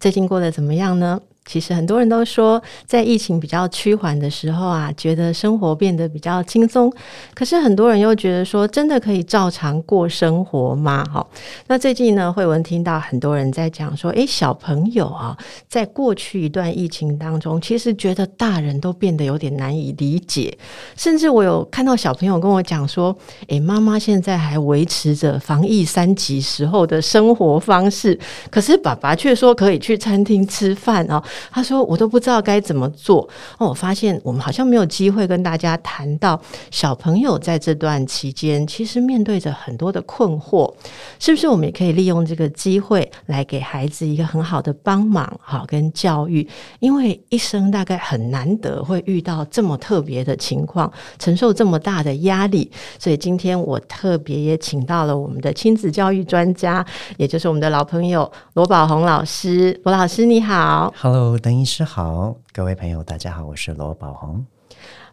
最近过得怎么样呢？其实很多人都说，在疫情比较趋缓的时候啊，觉得生活变得比较轻松。可是很多人又觉得说，真的可以照常过生活吗？哈，那最近呢，惠文听到很多人在讲说，诶，小朋友啊，在过去一段疫情当中，其实觉得大人都变得有点难以理解。甚至我有看到小朋友跟我讲说，诶，妈妈现在还维持着防疫三级时候的生活方式，可是爸爸却说可以去餐厅吃饭啊。他说：“我都不知道该怎么做。”哦，我发现我们好像没有机会跟大家谈到小朋友在这段期间其实面对着很多的困惑，是不是？我们也可以利用这个机会来给孩子一个很好的帮忙，好跟教育。因为一生大概很难得会遇到这么特别的情况，承受这么大的压力，所以今天我特别也请到了我们的亲子教育专家，也就是我们的老朋友罗宝红老师。罗老师你好好。邓医师好，各位朋友，大家好，我是罗宝红。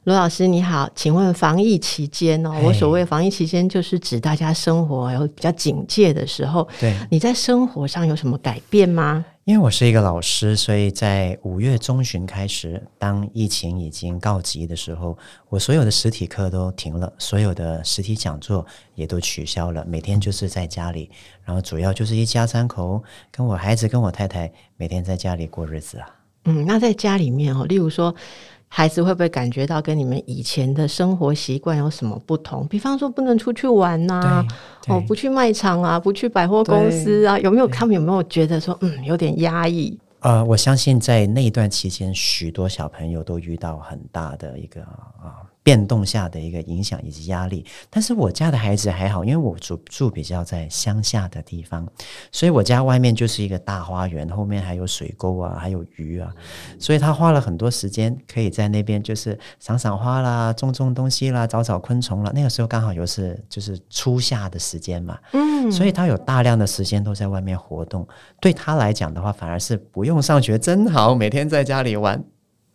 罗老师你好，请问防疫期间哦，我所谓防疫期间就是指大家生活有比较警戒的时候。对，你在生活上有什么改变吗？因为我是一个老师，所以在五月中旬开始，当疫情已经告急的时候，我所有的实体课都停了，所有的实体讲座也都取消了，每天就是在家里，然后主要就是一家三口，跟我孩子跟我太太每天在家里过日子啊。嗯，那在家里面哦，例如说。孩子会不会感觉到跟你们以前的生活习惯有什么不同？比方说不能出去玩呐、啊，哦，不去卖场啊，不去百货公司啊，有没有？他们有没有觉得说，嗯，有点压抑？呃，我相信在那一段期间，许多小朋友都遇到很大的一个啊。变动下的一个影响以及压力，但是我家的孩子还好，因为我住住比较在乡下的地方，所以我家外面就是一个大花园，后面还有水沟啊，还有鱼啊，所以他花了很多时间可以在那边就是赏赏花啦，种种东西啦，找找昆虫啦。那个时候刚好又是就是初夏的时间嘛，嗯，所以他有大量的时间都在外面活动。对他来讲的话，反而是不用上学，真好，每天在家里玩。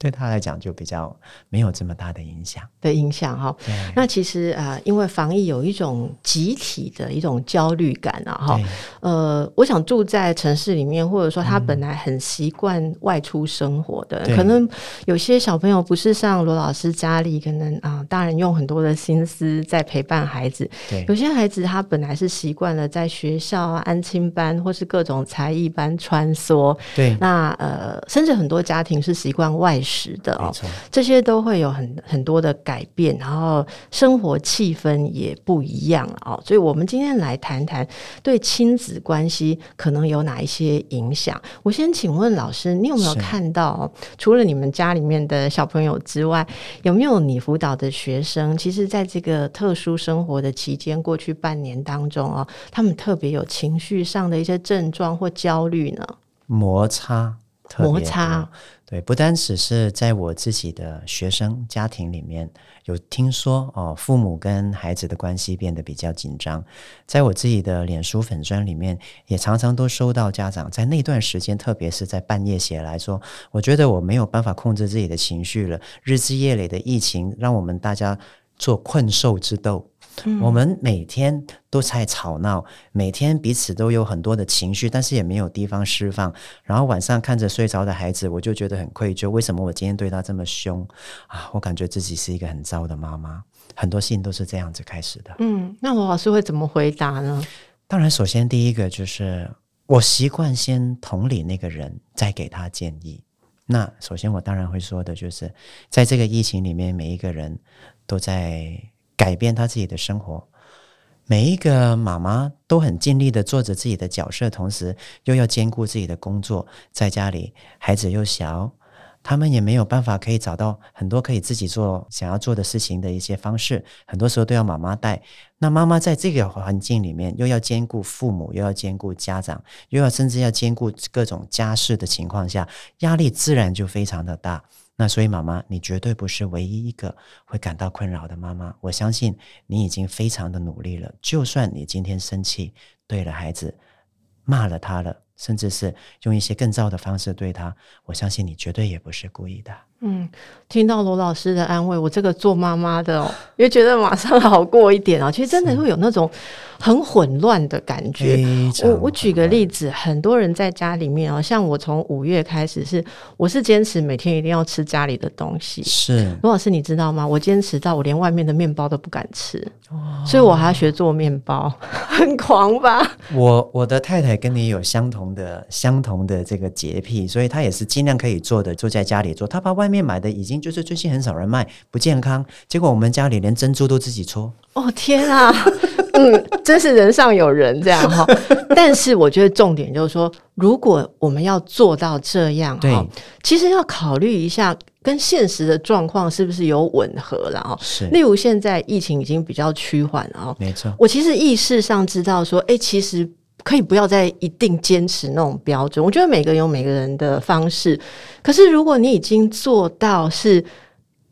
对他来讲就比较没有这么大的影响的影响哈。那其实啊、呃，因为防疫有一种集体的一种焦虑感啊哈。呃，我想住在城市里面，或者说他本来很习惯外出生活的，嗯、可能有些小朋友不是像罗老师家里，可能啊、呃，大人用很多的心思在陪伴孩子。对，有些孩子他本来是习惯了在学校啊、安亲班或是各种才艺班穿梭。对，那呃，甚至很多家庭是习惯外出。是的哦，这些都会有很很多的改变，然后生活气氛也不一样哦。所以，我们今天来谈谈对亲子关系可能有哪一些影响。我先请问老师，你有没有看到，除了你们家里面的小朋友之外，有没有你辅导的学生，其实在这个特殊生活的期间，过去半年当中哦，他们特别有情绪上的一些症状或焦虑呢？摩擦。摩擦，对，不单只是在我自己的学生家庭里面有听说哦，父母跟孩子的关系变得比较紧张，在我自己的脸书粉专里面，也常常都收到家长在那段时间，特别是在半夜写来说，我觉得我没有办法控制自己的情绪了，日积月累的疫情让我们大家做困兽之斗。嗯、我们每天都在吵闹，每天彼此都有很多的情绪，但是也没有地方释放。然后晚上看着睡着的孩子，我就觉得很愧疚。为什么我今天对他这么凶啊？我感觉自己是一个很糟的妈妈。很多事情都是这样子开始的。嗯，那罗老师会怎么回答呢？当然，首先第一个就是我习惯先同理那个人，再给他建议。那首先我当然会说的就是，在这个疫情里面，每一个人都在。改变他自己的生活，每一个妈妈都很尽力的做着自己的角色，同时又要兼顾自己的工作，在家里孩子又小，他们也没有办法可以找到很多可以自己做想要做的事情的一些方式，很多时候都要妈妈带。那妈妈在这个环境里面，又要兼顾父母，又要兼顾家长，又要甚至要兼顾各种家事的情况下，压力自然就非常的大。那所以，妈妈，你绝对不是唯一一个会感到困扰的妈妈。我相信你已经非常的努力了。就算你今天生气，对了孩子，骂了他了，甚至是用一些更糟的方式对他，我相信你绝对也不是故意的。嗯，听到罗老师的安慰，我这个做妈妈的哦，也觉得马上好过一点啊。其实真的会有那种很混乱的感觉。我我举个例子，很多人在家里面啊，像我从五月开始是，我是坚持每天一定要吃家里的东西。是罗老师，你知道吗？我坚持到我连外面的面包都不敢吃，哦、所以我还要学做面包，很狂吧？我我的太太跟你有相同的相同的这个洁癖，所以她也是尽量可以做的，就在家里做。她把外面买的已经就是最近很少人卖，不健康。结果我们家里连珍珠都自己搓。哦天啊，嗯，真是人上有人这样哈。但是我觉得重点就是说，如果我们要做到这样，哈，其实要考虑一下跟现实的状况是不是有吻合了哈。是，例如现在疫情已经比较趋缓了啊，没错。我其实意识上知道说，哎，其实。可以不要再一定坚持那种标准，我觉得每个人有每个人的方式。可是如果你已经做到是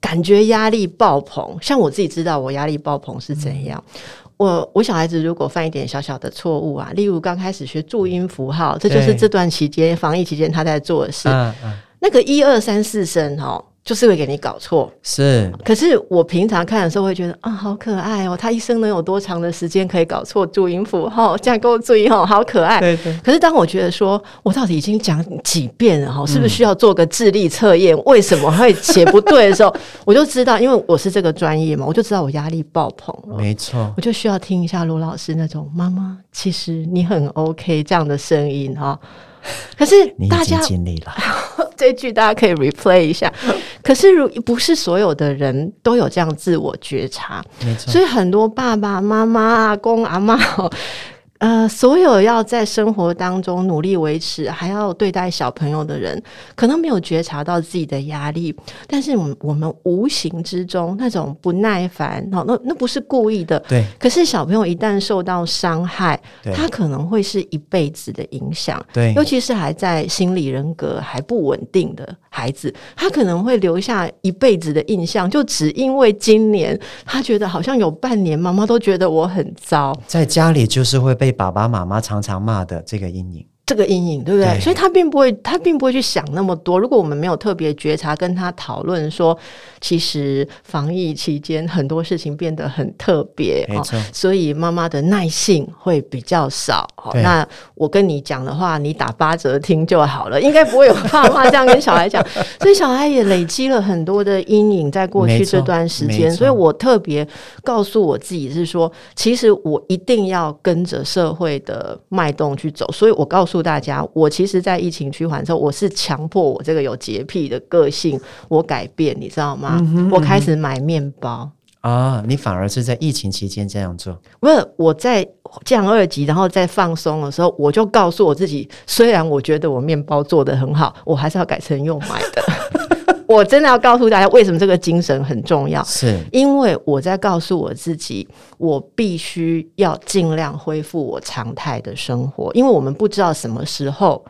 感觉压力爆棚，像我自己知道我压力爆棚是怎样。嗯、我我小孩子如果犯一点小小的错误啊，例如刚开始学注音符号，这就是这段期间防疫期间他在做的事。嗯嗯、那个一二三四声哦。就是会给你搞错，是。可是我平常看的时候会觉得啊，好可爱哦！他一生能有多长的时间可以搞错注音符号？这样给我注意哈，好可爱。对对。可是当我觉得说，我到底已经讲几遍了哈，是不是需要做个智力测验？嗯、为什么会写不对的时候，我就知道，因为我是这个专业嘛，我就知道我压力爆棚了。没错，我就需要听一下罗老师那种“妈妈，其实你很 OK” 这样的声音哈。可是 大家经历了 这句，大家可以 replay 一下。可是，如不是所有的人都有这样自我觉察，没错。所以很多爸爸妈妈、阿公阿嬷。呃，所有要在生活当中努力维持，还要对待小朋友的人，可能没有觉察到自己的压力，但是我们我们无形之中那种不耐烦，哦，那那不是故意的，对。可是小朋友一旦受到伤害，他可能会是一辈子的影响，对。尤其是还在心理人格还不稳定的孩子，他可能会留下一辈子的印象，就只因为今年他觉得好像有半年妈妈都觉得我很糟，在家里就是会被。爸爸妈妈常常骂的这个阴影。这个阴影对不对？对，所以他并不会，他并不会去想那么多。如果我们没有特别觉察，跟他讨论说，其实防疫期间很多事情变得很特别。所以妈妈的耐性会比较少。对那我跟你讲的话，你打八折听就好了，应该不会有爸妈这样跟小孩讲。所以小孩也累积了很多的阴影，在过去这段时间。所以我特别告诉我自己是说，其实我一定要跟着社会的脉动去走。所以我告诉。大家，我其实，在疫情趋缓之后，我是强迫我这个有洁癖的个性，我改变，你知道吗？嗯哼嗯哼，我开始买面包啊，你反而是在疫情期间这样做？不是，我在降二级，然后再放松的时候，我就告诉我自己，虽然我觉得我面包做得很好，我还是要改成用买的。我真的要告诉大家，为什么这个精神很重要？是因为我在告诉我自己，我必须要尽量恢复我常态的生活，因为我们不知道什么时候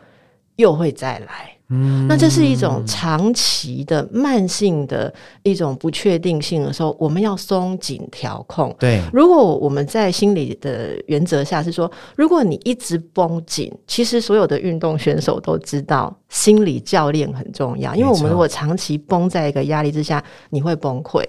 又会再来。嗯，那这是一种长期的、慢性的一种不确定性的时候，我们要松紧调控。对，如果我们在心理的原则下是说，如果你一直绷紧，其实所有的运动选手都知道。心理教练很重要，因为我们如果长期绷在一个压力之下，你会崩溃。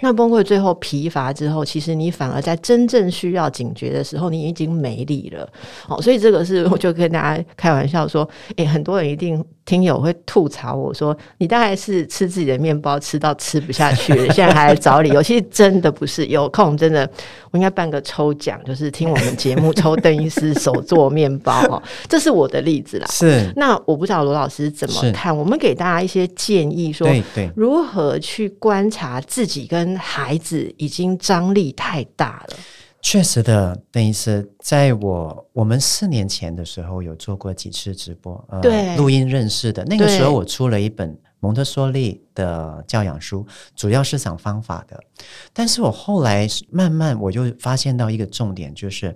那崩溃最后疲乏之后，其实你反而在真正需要警觉的时候，你已经没力了。哦，所以这个是我就跟大家开玩笑说，诶，很多人一定听友会吐槽我说，你大概是吃自己的面包吃到吃不下去了，现在还来找理由。其实真的不是，有空真的我应该办个抽奖，就是听我们节目抽邓医师手做面包哦，这是我的例子啦。是，那我不知道罗老。是怎么看？我们给大家一些建议，说如何去观察自己跟孩子已经张力太大了。确实的，邓医师，在我我们四年前的时候有做过几次直播，呃，对，录音认识的那个时候，我出了一本蒙特梭利的教养书，主要是讲方法的。但是我后来慢慢我就发现到一个重点，就是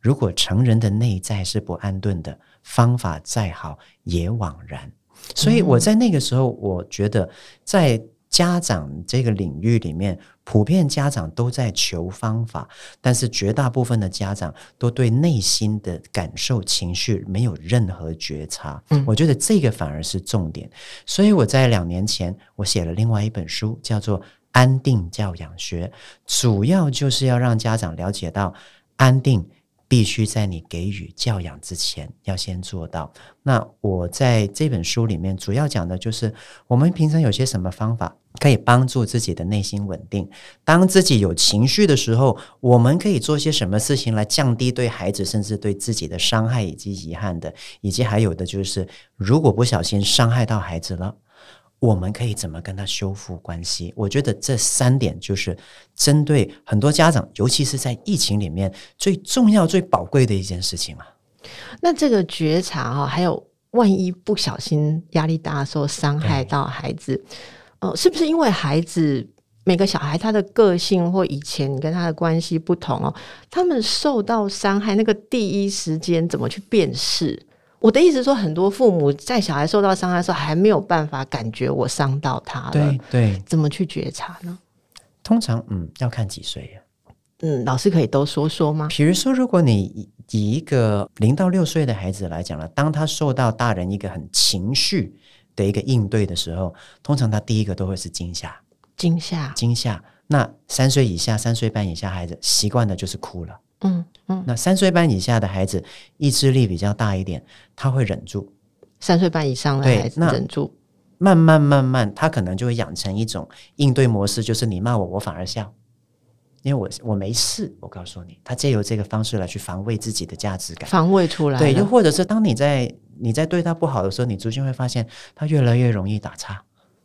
如果成人的内在是不安顿的，方法再好也枉然。所以我在那个时候，我觉得在家长这个领域里面，普遍家长都在求方法，但是绝大部分的家长都对内心的感受、情绪没有任何觉察。嗯，我觉得这个反而是重点。所以我在两年前，我写了另外一本书，叫做《安定教养学》，主要就是要让家长了解到安定。必须在你给予教养之前，要先做到。那我在这本书里面主要讲的就是，我们平常有些什么方法可以帮助自己的内心稳定。当自己有情绪的时候，我们可以做些什么事情来降低对孩子甚至对自己的伤害以及遗憾的，以及还有的就是，如果不小心伤害到孩子了。我们可以怎么跟他修复关系？我觉得这三点就是针对很多家长，尤其是在疫情里面最重要、最宝贵的一件事情嘛。那这个觉察哈，还有万一不小心压力大的时候伤害到孩子，呃，是不是因为孩子每个小孩他的个性或以前你跟他的关系不同哦，他们受到伤害那个第一时间怎么去辨识？我的意思是说，很多父母在小孩受到伤害的时候，还没有办法感觉我伤到他了。对对，怎么去觉察呢？通常，嗯，要看几岁呀？嗯，老师可以都说说吗？比如说，如果你以一个零到六岁的孩子来讲了，当他受到大人一个很情绪的一个应对的时候，通常他第一个都会是惊吓，惊吓，惊吓。那三岁以下、三岁半以下孩子习惯的就是哭了。嗯嗯，那三岁半以下的孩子意志力比较大一点，他会忍住；三岁半以上的孩子忍住，慢慢慢慢，他可能就会养成一种应对模式，就是你骂我，我反而笑，因为我我没事。我告诉你，他借由这个方式来去防卫自己的价值感，防卫出来。对，又或者是当你在你在对他不好的时候，你逐渐会发现他越来越容易打岔，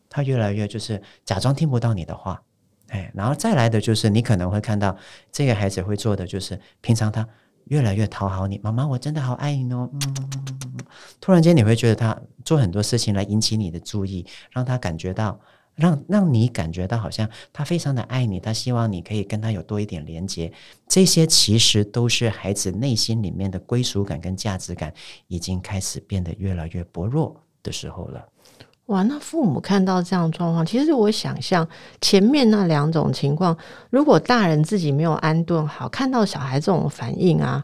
他越来越就是假装听不到你的话。哎，然后再来的就是你可能会看到这个孩子会做的，就是平常他越来越讨好你，妈妈，我真的好爱你哦。嗯，突然间你会觉得他做很多事情来引起你的注意，让他感觉到，让让你感觉到好像他非常的爱你，他希望你可以跟他有多一点连接。这些其实都是孩子内心里面的归属感跟价值感已经开始变得越来越薄弱的时候了。哇，那父母看到这样状况，其实我想象前面那两种情况，如果大人自己没有安顿好，看到小孩这种反应啊，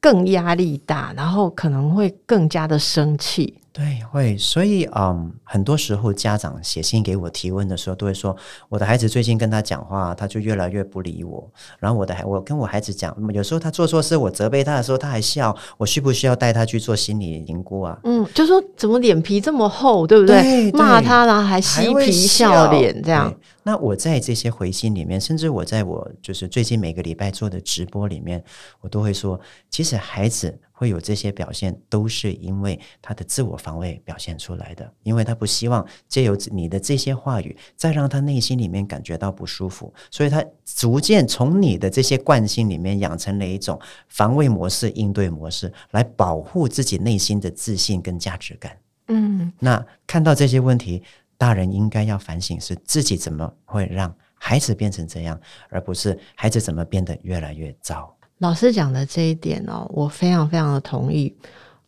更压力大，然后可能会更加的生气。对，会，所以嗯，很多时候家长写信给我提问的时候，都会说我的孩子最近跟他讲话，他就越来越不理我。然后我的孩，我跟我孩子讲，有时候他做错事，我责备他的时候，他还笑，我需不需要带他去做心理评估啊？嗯，就说怎么脸皮这么厚，对不对？对，骂他然后还嬉皮笑脸这样。那我在这些回信里面，甚至我在我就是最近每个礼拜做的直播里面，我都会说，其实孩子。会有这些表现，都是因为他的自我防卫表现出来的，因为他不希望借由你的这些话语，再让他内心里面感觉到不舒服，所以他逐渐从你的这些惯性里面养成了一种防卫模式、应对模式，来保护自己内心的自信跟价值感。嗯，那看到这些问题，大人应该要反省，是自己怎么会让孩子变成这样，而不是孩子怎么变得越来越糟。老师讲的这一点哦，我非常非常的同意。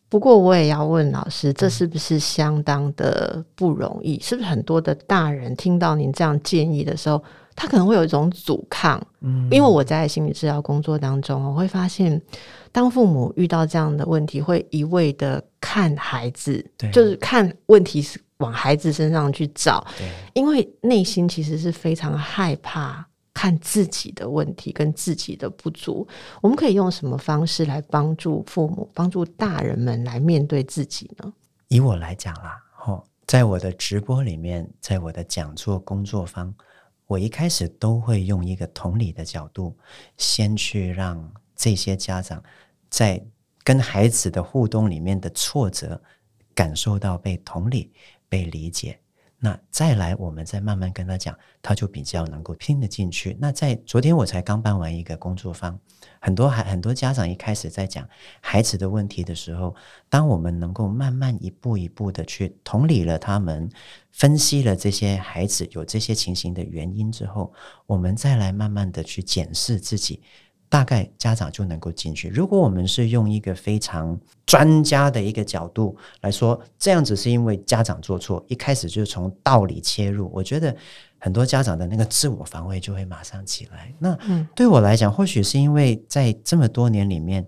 不过我也要问老师，这是不是相当的不容易？是不是很多的大人听到您这样建议的时候，他可能会有一种阻抗？嗯，因为我在心理治疗工作当中，我会发现，当父母遇到这样的问题，会一味的看孩子，对，就是看问题是往孩子身上去找，对，因为内心其实是非常害怕。看自己的问题跟自己的不足，我们可以用什么方式来帮助父母、帮助大人们来面对自己呢？以我来讲啦，哦，在我的直播里面，在我的讲座工作坊，我一开始都会用一个同理的角度，先去让这些家长在跟孩子的互动里面的挫折，感受到被同理、被理解。那再来，我们再慢慢跟他讲，他就比较能够听得进去。那在昨天我才刚办完一个工作坊，很多孩很多家长一开始在讲孩子的问题的时候，当我们能够慢慢一步一步的去同理了他们，分析了这些孩子有这些情形的原因之后，我们再来慢慢的去检视自己。大概家长就能够进去。如果我们是用一个非常专家的一个角度来说，这样子是因为家长做错，一开始就从道理切入，我觉得很多家长的那个自我防卫就会马上起来。那对我来讲，或许是因为在这么多年里面，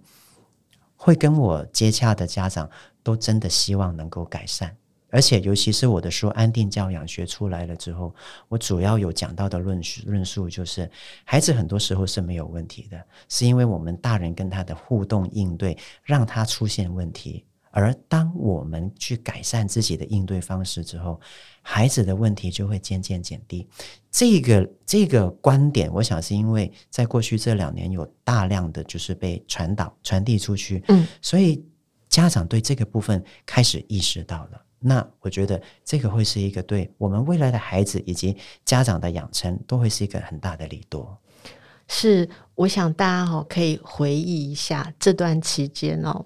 会跟我接洽的家长都真的希望能够改善。而且，尤其是我的书《安定教养学》出来了之后，我主要有讲到的论述论述就是，孩子很多时候是没有问题的，是因为我们大人跟他的互动应对，让他出现问题。而当我们去改善自己的应对方式之后，孩子的问题就会渐渐减低。这个这个观点，我想是因为在过去这两年有大量的就是被传导传递出去，嗯，所以家长对这个部分开始意识到了。那我觉得这个会是一个对我们未来的孩子以及家长的养成都会是一个很大的利多。是，我想大家哈可以回忆一下这段期间哦，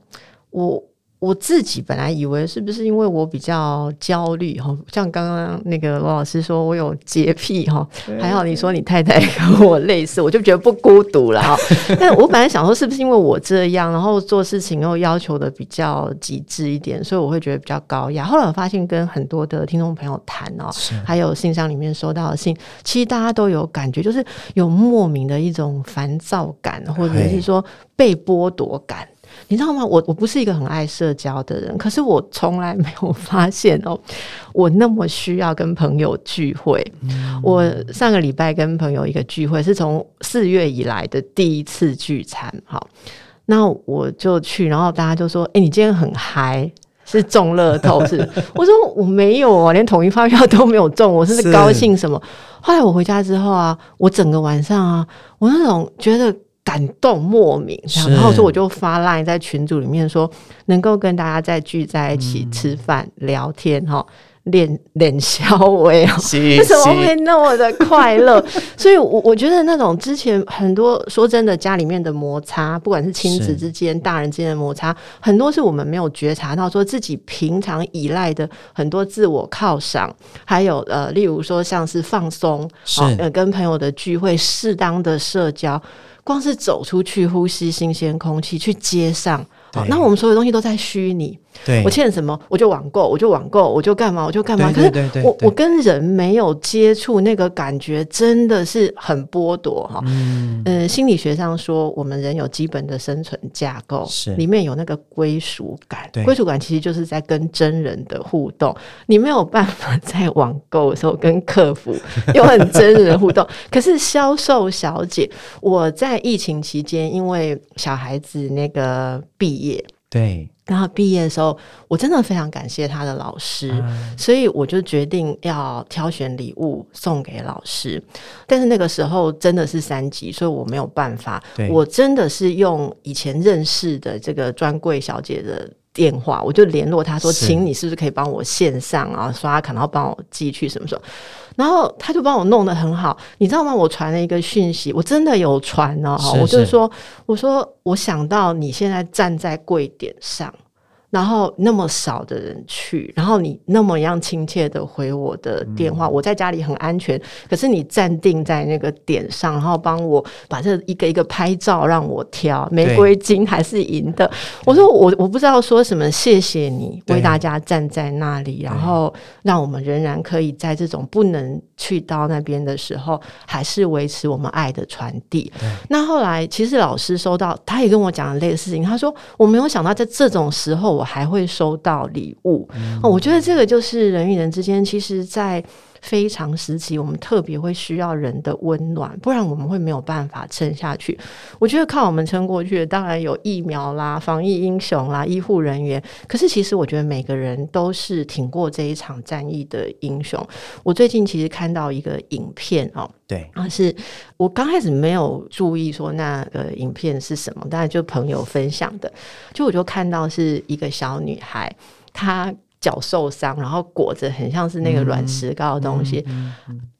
我。我自己本来以为是不是因为我比较焦虑哈，像刚刚那个罗老师说我有洁癖哈，还好你说你太太跟我类似，我就觉得不孤独了哈。但我本来想说是不是因为我这样，然后做事情又要求的比较极致一点，所以我会觉得比较高压。后来我发现跟很多的听众朋友谈哦，还有信箱里面收到的信，其实大家都有感觉，就是有莫名的一种烦躁感，或者是说被剥夺感。你知道吗？我我不是一个很爱社交的人，可是我从来没有发现哦，我那么需要跟朋友聚会。嗯、我上个礼拜跟朋友一个聚会，是从四月以来的第一次聚餐。好，那我就去，然后大家就说：“哎，你今天很嗨，是中乐透是？” 我说：“我没有啊，连统一发票都没有中，我是高兴什么？”后来我回家之后啊，我整个晚上啊，我那种觉得。感动莫名，然后说我就发 line 在群组里面说，能够跟大家再聚在一起吃饭、嗯、聊天哈，脸脸消微啊，为什么会那么的快乐？所以，我我觉得那种之前很多说真的，家里面的摩擦，不管是亲子之间、大人之间的摩擦，很多是我们没有觉察到，说自己平常依赖的很多自我犒赏，还有呃，例如说像是放松，是。呃，跟朋友的聚会，适当的社交。光是走出去呼吸新鲜空气，去街上，好，那我们所有东西都在虚拟。对，我欠什么我就网购，我就网购，我就干嘛我就干嘛。可是我我跟人没有接触，那个感觉真的是很剥夺哈。嗯，呃，心理学上说，我们人有基本的生存架构，是里面有那个归属感。归属感其实就是在跟真人的互动。你没有办法在网购的时候跟客服 有很真人的互动。可是销售小姐，我在疫情期间，因为小孩子那个毕业，对。然后毕业的时候，我真的非常感谢他的老师，嗯，所以我就决定要挑选礼物送给老师。但是那个时候真的是三级，所以我没有办法。我真的是用以前认识的这个专柜小姐的电话，我就联络他说：“请你是不是可以帮我线上啊刷卡，然后帮我寄去什么时候？”然后他就帮我弄得很好，你知道吗？我传了一个讯息，我真的有传哦。我就是说，我说我想到你现在站在柜点上。然后那么少的人去，然后你那么样亲切的回我的电话，嗯，我在家里很安全，可是你站定在那个点上，然后帮我把这一个一个拍照让我挑，玫瑰金还是银的。我说我我不知道说什么，谢谢你为大家站在那里，然后让我们仍然可以在这种不能去到那边的时候，还是维持我们爱的传递。那后来其实老师收到，他也跟我讲了类似事情，他说我没有想到在这种时候。我还会收到礼物，哦，我觉得这个就是人与人之间，其实，在非常时期，我们特别会需要人的温暖，不然我们会没有办法撑下去。我觉得靠我们撑过去的，当然有疫苗啦、防疫英雄啦、医护人员。可是，其实我觉得每个人都是挺过这一场战役的英雄。我最近其实看到一个影片哦，对，啊，是我刚开始没有注意说那个影片是什么，当然就朋友分享的，就我就看到是一个小女孩，她。脚受伤，然后裹着很像是那个软石膏的东西，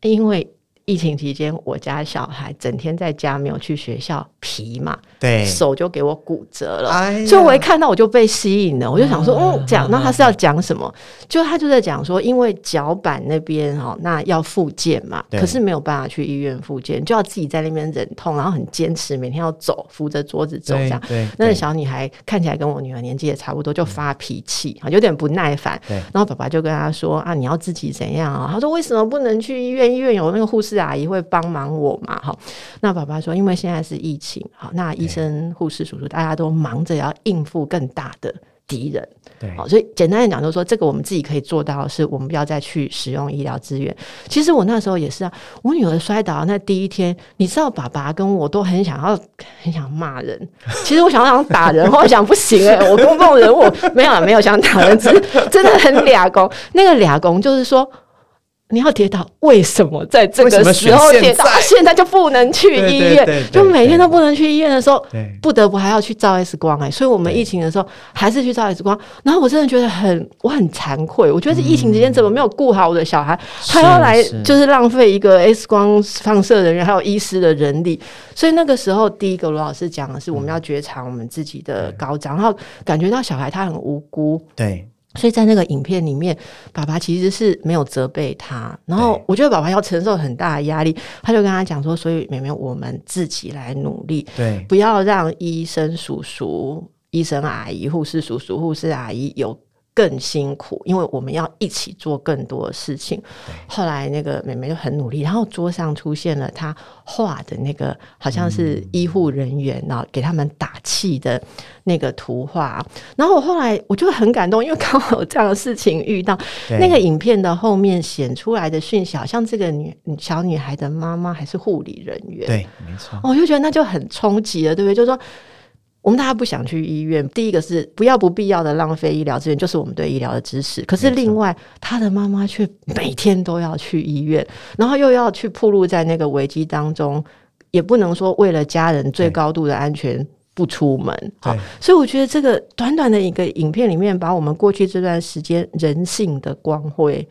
因为。疫情期间，我家小孩整天在家没有去学校，皮嘛，对，手就给我骨折了。哎、所以我一看到我就被吸引了，我就想说，嗯，讲，那他是要讲什么？就他就在讲说，因为脚板那边哈，那要复健嘛，可是没有办法去医院复健，就要自己在那边忍痛，然后很坚持，每天要走，扶着桌子走这样。对，那个小女孩看起来跟我女儿年纪也差不多，就发脾气啊，有点不耐烦。对，然后爸爸就跟她说啊，你要自己怎样啊？他说为什么不能去医院？医院有那个护士阿姨会帮忙。忙我嘛，哈，那爸爸说，因为现在是疫情，好，那医生、护士、叔叔，大家都忙着要应付更大的敌人，对，好，所以简单的讲，就是说，这个我们自己可以做到的是，我们不要再去使用医疗资源。其实我那时候也是啊，我女儿摔倒那第一天，你知道，爸爸跟我都很想要，很想骂人。其实我想要想打人，我想不行哎、欸，我公众人物没有没有想打人，只是真的很俩公。那个俩公就是说。你要跌倒，为什么在这个时候跌倒？现在，现在就不能去医院，就每天都不能去医院的时候，不得不还要去照 X 光哎、欸。所以我们疫情的时候还是去照 X 光。然后我真的觉得很，我很惭愧。我觉得是疫情期间怎么没有顾好我的小孩，嗯、还要来就是浪费一个 X 光放射人员还有医师的人力。所以那个时候，第一个罗老师讲的是，我们要觉察我们自己的高涨，然后感觉到小孩他很无辜。对。所以在那个影片里面，爸爸其实是没有责备他，然后我觉得爸爸要承受很大的压力，他就跟他讲说：“所以妹妹，我们自己来努力，对，不要让医生叔叔、医生阿姨、护士叔叔、护士阿姨有。”更辛苦，因为我们要一起做更多的事情。后来那个妹妹就很努力，然后桌上出现了她画的那个，好像是医护人员，然后给他们打气的那个图画。然后我后来我就很感动，因为刚好有这样的事情遇到。那个影片的后面显出来的讯息，好像这个女小女孩的妈妈还是护理人员。对，没错。我就觉得那就很冲击了，对不对？就是说。我们大家不想去医院，第一个是不要不必要的浪费医疗资源，就是我们对医疗的支持。可是另外，他的妈妈却每天都要去医院，然后又要去暴露在那个危机当中，也不能说为了家人最高度的安全不出门。好，所以我觉得这个短短的一个影片里面，把我们过去这段时间人性的光辉。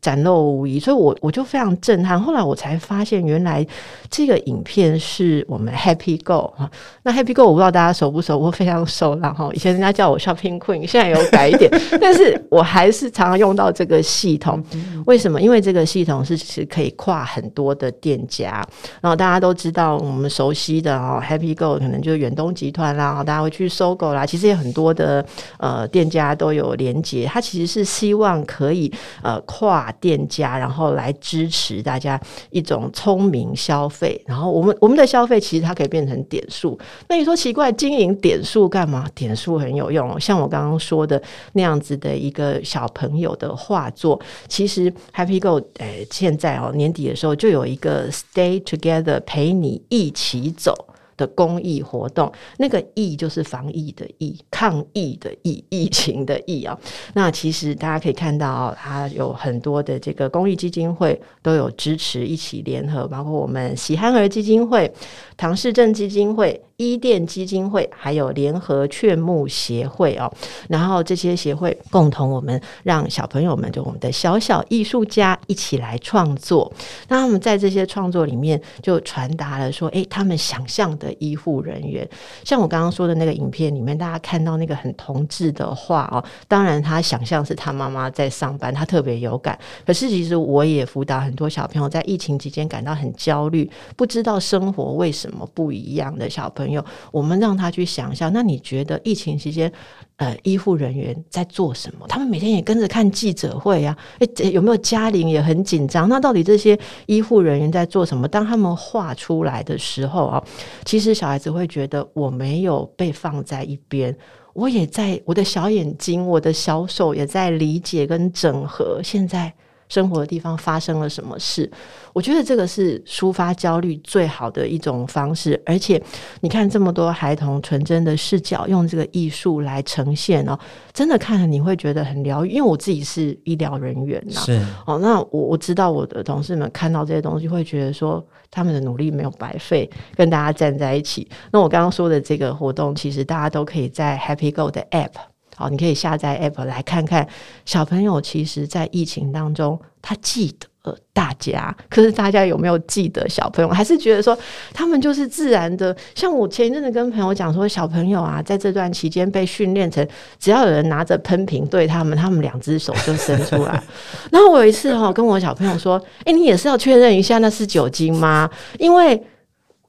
展露无遗，所以我我就非常震撼。后来我才发现，原来这个影片是我们 Happy Go 哈。那 Happy Go 我不知道大家熟不熟，我非常熟了哈。以前人家叫我 Shopping Queen，现在有改一点，但是我还是常常用到这个系统。为什么？因为这个系统是是可以跨很多的店家。然后大家都知道，我们熟悉的哦，Happy Go 可能就是远东集团啦，大家会去搜狗啦。其实也很多的呃店家都有连接，它其实是希望可以呃跨。店家，然后来支持大家一种聪明消费。然后我们我们的消费其实它可以变成点数。那你说奇怪，经营点数干嘛？点数很有用。像我刚刚说的那样子的一个小朋友的画作，其实 Happy Go 诶，现在哦年底的时候就有一个 Stay Together 陪你一起走。的公益活动，那个“疫”就是防疫的“疫”，抗疫的“疫”，疫情的“疫”啊。那其实大家可以看到，它有很多的这个公益基金会都有支持，一起联合，包括我们喜憨儿基金会、唐氏症基金会。伊甸基金会还有联合劝募协会哦，然后这些协会共同，我们让小朋友们就我们的小小艺术家一起来创作。那他们在这些创作里面就传达了说，诶，他们想象的医护人员，像我刚刚说的那个影片里面，大家看到那个很童稚的画哦，当然他想象是他妈妈在上班，他特别有感。可是其实我也辅导很多小朋友在疫情期间感到很焦虑，不知道生活为什么不一样的小朋友。有，我们让他去想象。那你觉得疫情期间，呃，医护人员在做什么？他们每天也跟着看记者会啊。诶，有没有家庭也很紧张？那到底这些医护人员在做什么？当他们画出来的时候啊，其实小孩子会觉得我没有被放在一边，我也在我的小眼睛、我的小手也在理解跟整合。现在。生活的地方发生了什么事？我觉得这个是抒发焦虑最好的一种方式。而且，你看这么多孩童纯真的视角，用这个艺术来呈现哦，真的看了你会觉得很疗愈。因为我自己是医疗人员呐，是哦，那我我知道我的同事们看到这些东西，会觉得说他们的努力没有白费，跟大家站在一起。那我刚刚说的这个活动，其实大家都可以在 Happy Go 的 App。好，你可以下载 App 来看看小朋友，其实在疫情当中，他记得。大家，可是大家有没有记得小朋友？还是觉得说他们就是自然的？像我前一阵子跟朋友讲说，小朋友啊，在这段期间被训练成，只要有人拿着喷瓶对他们，他们两只手就伸出来。然后我有一次哈，跟我小朋友说：“哎、你也是要确认一下那是酒精吗？因为。”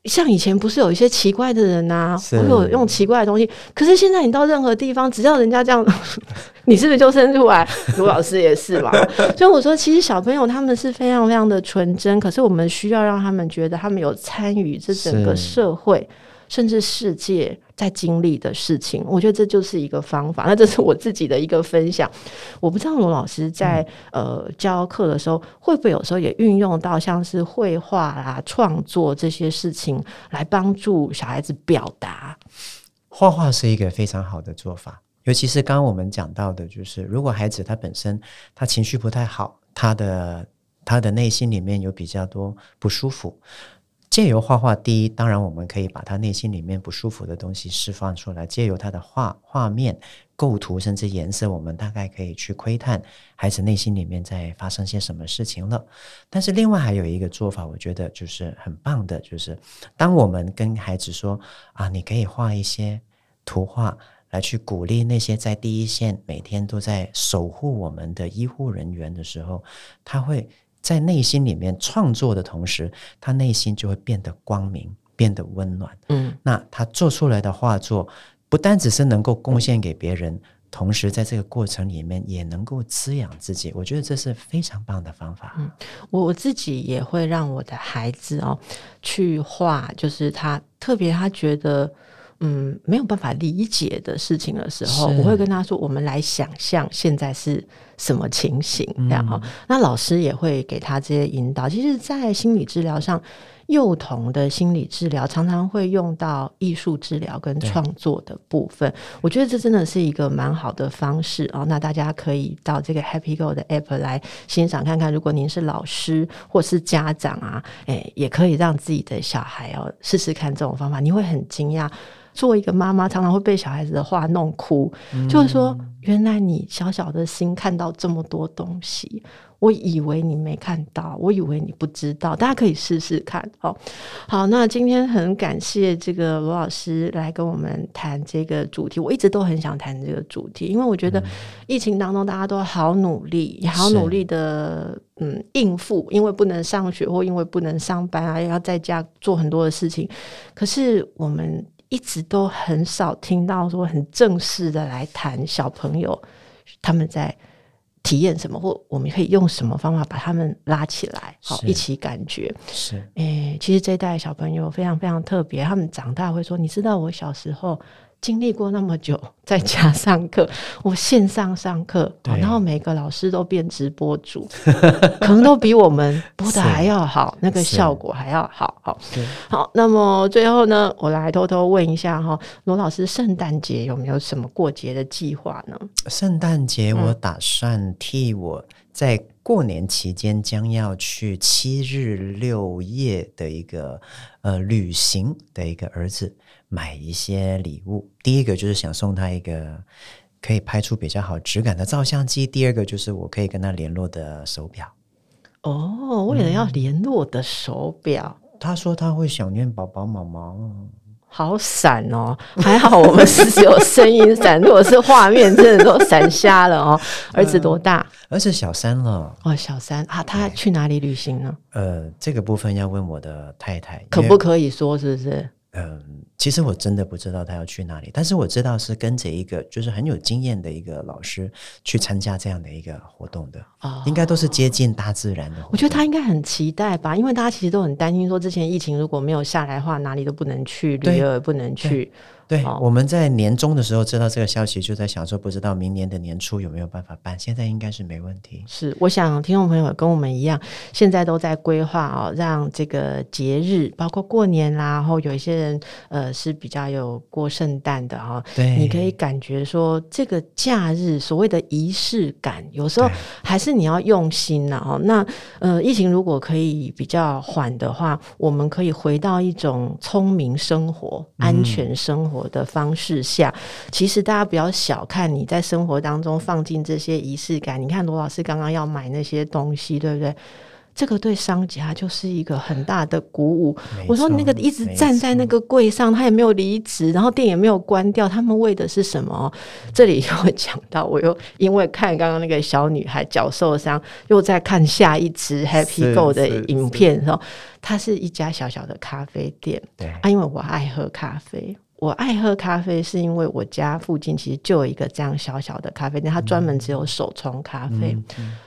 像以前不是有一些奇怪的人呐、啊，或有用奇怪的东西，可是现在你到任何地方，只要人家这样，你是不是就生出来？卢老师也是嘛。所以我说，其实小朋友他们是非常非常的纯真，可是我们需要让他们觉得他们有参与这整个社会。甚至世界在经历的事情，我觉得这就是一个方法。那这是我自己的一个分享。我不知道罗老师在、嗯、呃教课的时候，会不会有时候也运用到像是绘画啦、创作这些事情，来帮助小孩子表达。画画是一个非常好的做法，尤其是刚刚我们讲到的，就是如果孩子他本身他情绪不太好，他的他的内心里面有比较多不舒服。借由画画，第一，当然我们可以把他内心里面不舒服的东西释放出来。借由他的画画面、构图，甚至颜色，我们大概可以去窥探孩子内心里面在发生些什么事情了。但是另外还有一个做法，我觉得就是很棒的，就是当我们跟孩子说啊，你可以画一些图画来去鼓励那些在第一线每天都在守护我们的医护人员的时候，他会。在内心里面创作的同时，他内心就会变得光明，变得温暖。嗯，那他做出来的画作，不单只是能够贡献给别人，嗯，同时在这个过程里面也能够滋养自己。我觉得这是非常棒的方法。嗯，我我自己也会让我的孩子哦去画，就是他特别他觉得。嗯，没有办法理解的事情的时候，我会跟他说：“我们来想象现在是什么情形。”这样哈，那老师也会给他这些引导。其实，在心理治疗上，幼童的心理治疗常常会用到艺术治疗跟创作的部分。我觉得这真的是一个蛮好的方式哦。那大家可以到这个 Happy Go 的 App 来欣赏看看。如果您是老师或是家长啊，诶，也可以让自己的小孩哦试试看这种方法，你会很惊讶。做一个妈妈，常常会被小孩子的话弄哭，嗯、就是说，原来你小小的心看到这么多东西，我以为你没看到，我以为你不知道，大家可以试试看。好，好，那今天很感谢这个罗老师来跟我们谈这个主题，我一直都很想谈这个主题，因为我觉得疫情当中大家都好努力，也好努力的嗯应付，因为不能上学或因为不能上班啊，要在家做很多的事情，可是我们。一直都很少听到说很正式的来谈小朋友他们在体验什么，或我们可以用什么方法把他们拉起来，好一起感觉。是，诶、欸，其实这一代小朋友非常非常特别，他们长大会说，你知道我小时候。经历过那么久，在家上课，我线上上课，然后每个老师都变直播主，可能都比我们播的还要好，那个效果还要好。好，好。那么最后呢，我来偷偷问一下哈，罗老师，圣诞节有没有什么过节的计划呢？圣诞节我打算替我在过年期间将要去七日六夜的一个呃旅行的一个儿子。买一些礼物，第一个就是想送他一个可以拍出比较好质感的照相机，第二个就是我可以跟他联络的手表。哦，为了要联络的手表，嗯，他说他会想念宝宝妈妈。好闪哦，还好我们是只有声音闪，如果是画面，真的都闪瞎了哦。儿子多大？儿子小三了。哦，小三啊，他去哪里旅行呢？呃，这个部分要问我的太太，可不可以说？是不是？嗯。其实我真的不知道他要去哪里，但是我知道是跟着一个就是很有经验的一个老师去参加这样的一个活动的，哦，应该都是接近大自然的。我觉得他应该很期待吧，因为大家其实都很担心说，之前疫情如果没有下来的话，哪里都不能去，旅游也不能去。对，我们在年终的时候知道这个消息，就在想说，不知道明年的年初有没有办法办。现在应该是没问题。是，我想听众朋友跟我们一样，现在都在规划哦，让这个节日，包括过年啦，然后有一些人呃是比较有过圣诞的哈。对，你可以感觉说这个假日所谓的仪式感，有时候还是你要用心呐哦。那呃，疫情如果可以比较缓的话，我们可以回到一种聪明生活、安全生活。活的方式下，其实大家不要小看你在生活当中放进这些仪式感。你看罗老师刚刚要买那些东西，对不对？这个对商家就是一个很大的鼓舞。我说那个一直站在那个柜上，他也没有离职，然后店也没有关掉，他们为的是什么？这里又会讲到，我又因为看刚刚那个小女孩脚受伤，又在看下一支 Happy Go 的影片的时候，它是一家小小的咖啡店。对啊，因为我爱喝咖啡。我爱喝咖啡，是因为我家附近其实就有一个这样小小的咖啡店，它专门只有手冲咖啡。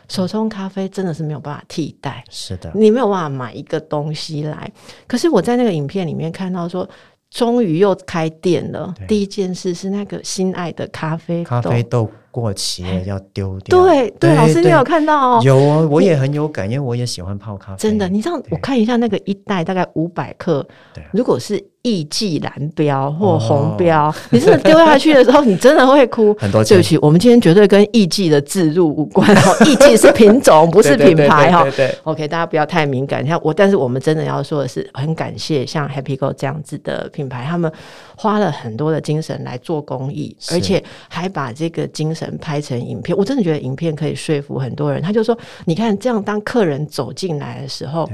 手冲咖啡真的是没有办法替代，是的，你没有办法买一个东西来。可是我在那个影片里面看到说，终于又开店了。第一件事是那个心爱的咖啡豆，咖啡豆过期了要丢掉。对对，对，老师你有看到哦？有哦，我也很有感，因为我也喜欢泡咖啡。真的，你知道我看一下那个一袋大概五百克，如果是。艺伎蓝标或红标，哦、你真的丢下去的时候，你真的会哭。很多对不起，我们今天绝对跟艺伎的置入无关哦。艺伎是品种，不是品牌哈。OK，大家不要太敏感。像我，但是我们真的要说的是，很感谢像 Happy Go 这样子的品牌，他们花了很多的精神来做公益，而且还把这个精神拍成影片。我真的觉得影片可以说服很多人。他就说，你看这样，当客人走进来的时候。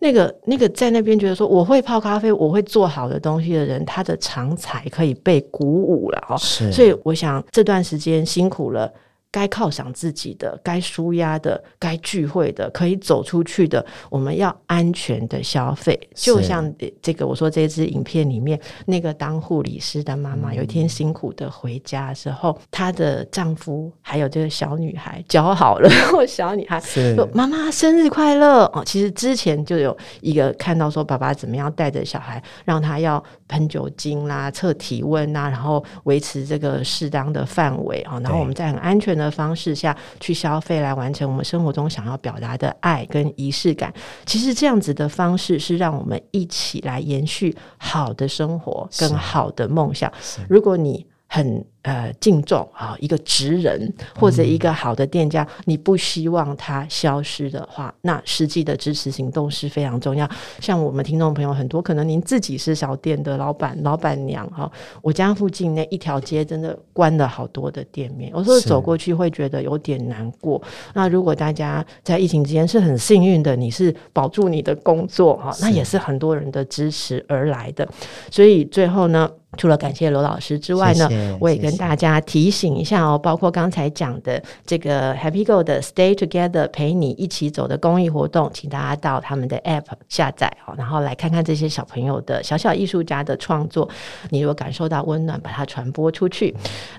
那个那个在那边觉得说我会泡咖啡，我会做好的东西的人，他的长才可以被鼓舞了哦。所以我想这段时间辛苦了。该犒赏自己的，该舒压的，该聚会的，可以走出去的，我们要安全的消费。就像这个，我说这支影片里面那个当护理师的妈妈，有一天辛苦的回家的时候，她的丈夫还有这个小女孩教好了，然后小女孩说：“妈妈生日快乐！”哦，其实之前就有一个看到说爸爸怎么样带着小孩，让他要喷酒精啦、测体温啦，然后维持这个适当的范围啊，然后我们在很安全的方式下去消费，来完成我们生活中想要表达的爱跟仪式感。其实这样子的方式是让我们一起来延续好的生活跟好的梦想。如果你很呃，敬重啊，一个职人或者一个好的店家，嗯，你不希望他消失的话，那实际的支持行动是非常重要。像我们听众朋友很多，可能您自己是小店的老板、老板娘哈，我家附近那一条街真的关了好多的店面，有时候走过去会觉得有点难过。那如果大家在疫情之间是很幸运的，你是保住你的工作哈，那也是很多人的支持而来的。所以最后呢，除了感谢罗老师之外呢，谢谢，我也跟跟大家提醒一下哦，包括刚才讲的这个 Happy Go 的 Stay Together 陪你一起走的公益活动，请大家到他们的 App 下载哦，然后来看看这些小朋友的小小艺术家的创作。你如果感受到温暖，把它传播出去。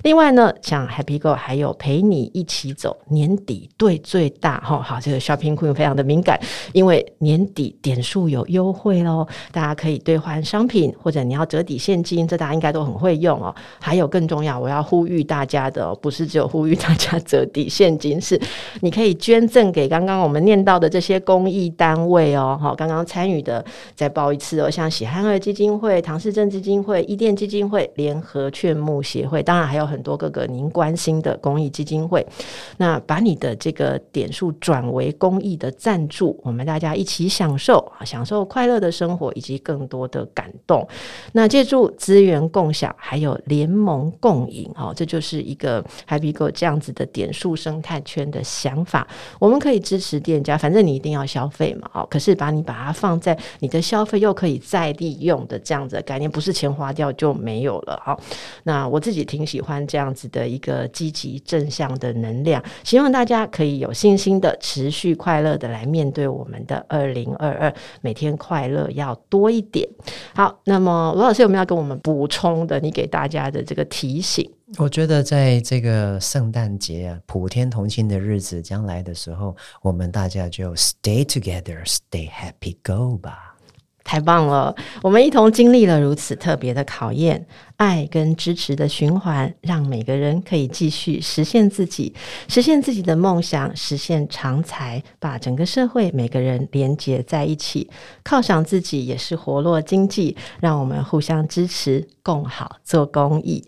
另外呢，像 Happy Go 还有陪你一起走年底对最大哈，好，这个 Shopping Queen 非常的敏感，因为年底点数有优惠喽，大家可以兑换商品或者你要折抵现金，这大家应该都很会用哦。还有更重要。我要呼吁大家的，不是只有呼吁大家折抵现金，是你可以捐赠给刚刚我们念到的这些公益单位哦。好，刚刚参与的再报一次哦，像喜憨儿基金会、唐氏症基金会、伊甸基金会、联合劝募协会，当然还有很多各个您关心的公益基金会。那把你的这个点数转为公益的赞助，我们大家一起享受啊，享受快乐的生活以及更多的感动。那借助资源共享，还有联盟共。好，这就是一个 Happy Go 这样子的点数生态圈的想法。我们可以支持店家，反正你一定要消费嘛。好，可是把你把它放在你的消费又可以再利用的这样子的概念，不是钱花掉就没有了。好，那我自己挺喜欢这样子的一个积极正向的能量，希望大家可以有信心的持续快乐的来面对我们的二零二二，每天快乐要多一点。好，那么罗老师有没有要跟我们补充的？你给大家的这个提醒？我觉得在这个圣诞节啊，普天同庆的日子将来的时候，我们大家就 stay together, stay happy, go 吧。太棒了！我们一同经历了如此特别的考验，爱跟支持的循环，让每个人可以继续实现自己，实现自己的梦想，实现长才，把整个社会每个人连结在一起，犒赏自己也是活络经济，让我们互相支持，共好做公益。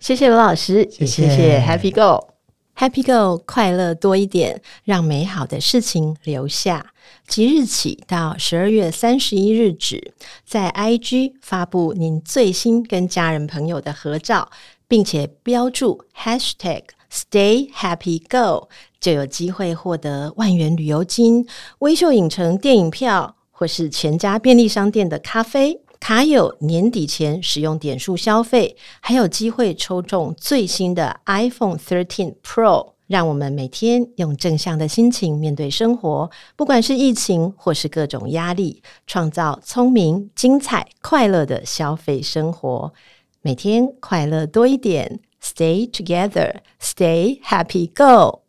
谢谢罗老师，谢谢，谢谢 Happy Go，Happy Go，快乐多一点，让美好的事情留下。即日起到十二月三十一日止，在 IG 发布您最新跟家人朋友的合照，并且标注 Hashtag Stay Happy Go，就有机会获得万元旅游金、微秀影城电影票，或是全家便利商店的咖啡。卡友年底前使用点数消费，还有机会抽中最新的 iPhone 13 Pro。让我们每天用正向的心情面对生活，不管是疫情或是各种压力，创造聪明、精彩、快乐的消费生活。每天快乐多一点，Stay together, stay happy, go。